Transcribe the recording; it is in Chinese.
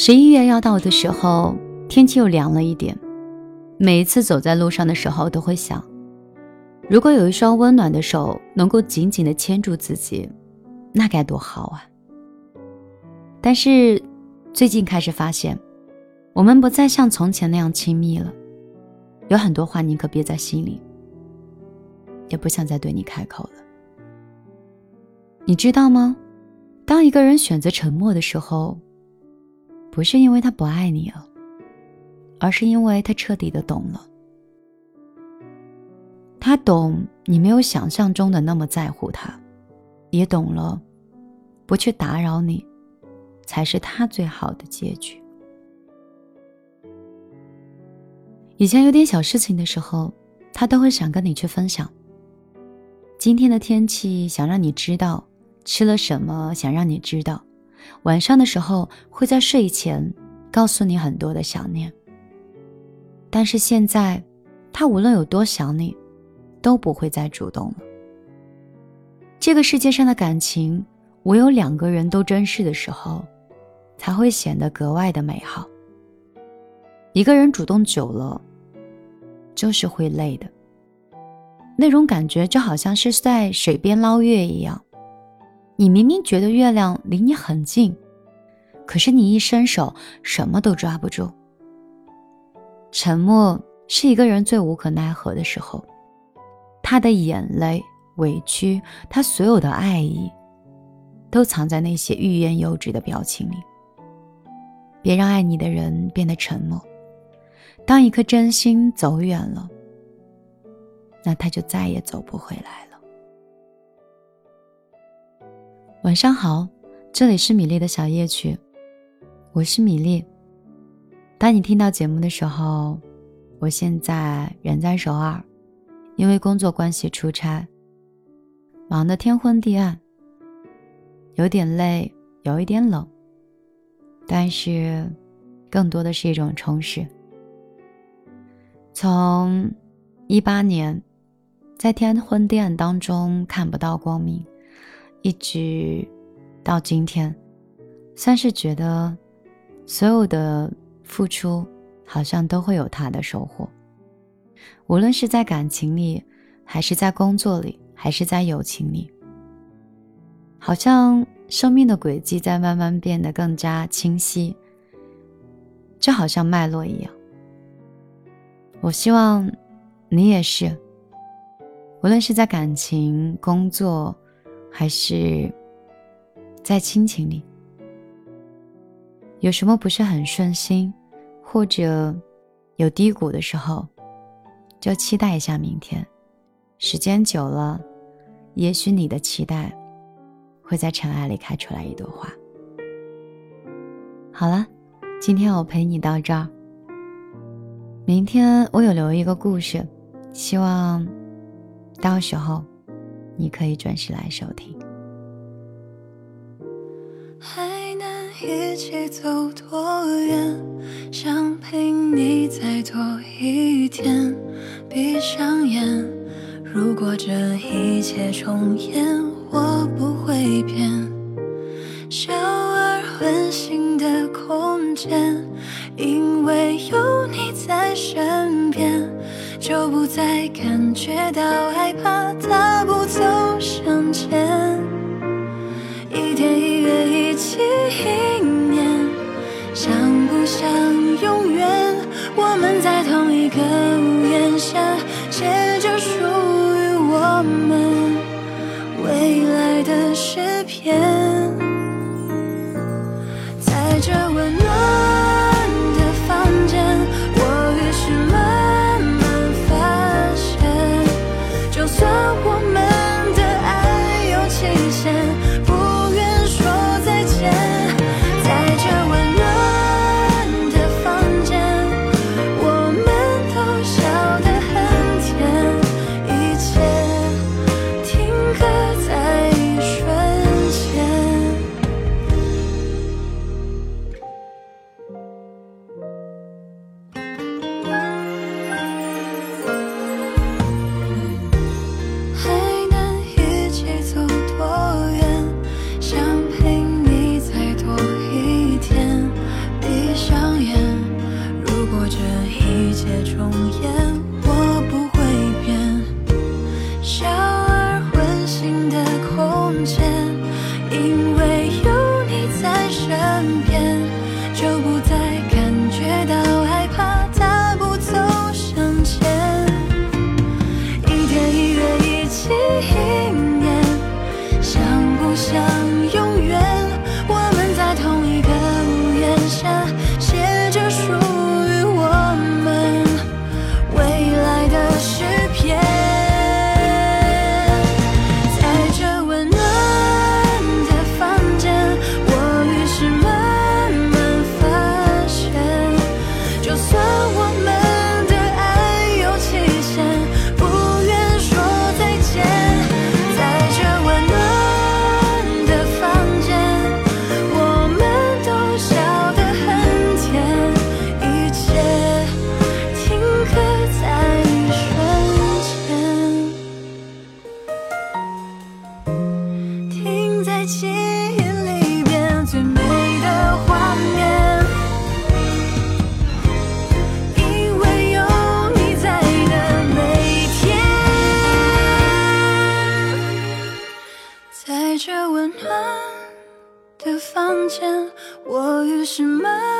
十一月要到的时候，天气又凉了一点。每一次走在路上的时候，都会想，如果有一双温暖的手能够紧紧的牵住自己，那该多好啊！但是最近开始发现，我们不再像从前那样亲密了，有很多话宁可憋在心里，也不想再对你开口了。你知道吗？当一个人选择沉默的时候，不是因为他不爱你了，而是因为他彻底的懂了。他懂你没有想象中的那么在乎他，也懂了，不去打扰你，才是他最好的结局。以前有点小事情的时候，他都会想跟你去分享。今天的天气，想让你知道；吃了什么，想让你知道。晚上的时候会在睡前告诉你很多的想念，但是现在，他无论有多想你，都不会再主动了。这个世界上的感情，唯有两个人都珍视的时候，才会显得格外的美好。一个人主动久了，就是会累的。那种感觉就好像是在水边捞月一样。你明明觉得月亮离你很近，可是你一伸手什么都抓不住。沉默是一个人最无可奈何的时候，他的眼泪、委屈，他所有的爱意，都藏在那些欲言又止的表情里。别让爱你的人变得沉默。当一颗真心走远了，那他就再也走不回来了。晚上好，这里是米粒的小夜曲，我是米粒。当你听到节目的时候，我现在人在首尔，因为工作关系出差，忙得天昏地暗，有点累，有一点冷，但是更多的是一种充实。从一八年，在天昏地暗当中看不到光明。一直到今天，算是觉得所有的付出好像都会有他的收获。无论是在感情里，还是在工作里，还是在友情里，好像生命的轨迹在慢慢变得更加清晰，就好像脉络一样。我希望你也是，无论是在感情、工作。还是在亲情里，有什么不是很顺心，或者有低谷的时候，就期待一下明天。时间久了，也许你的期待会在尘埃里开出来一朵花。好了，今天我陪你到这儿。明天我有留一个故事，希望到时候。你可以准时来收听。还能一起走多远？想陪你再多一天。闭上眼，如果这一切重演，我不会变。小而温馨的空间，因为有你在身边。就不再感觉到害怕，大步走向前，一天一月一起一年，想不想永远？我们在同一个屋檐下，写着属于我们未来的诗篇，因为我于是慢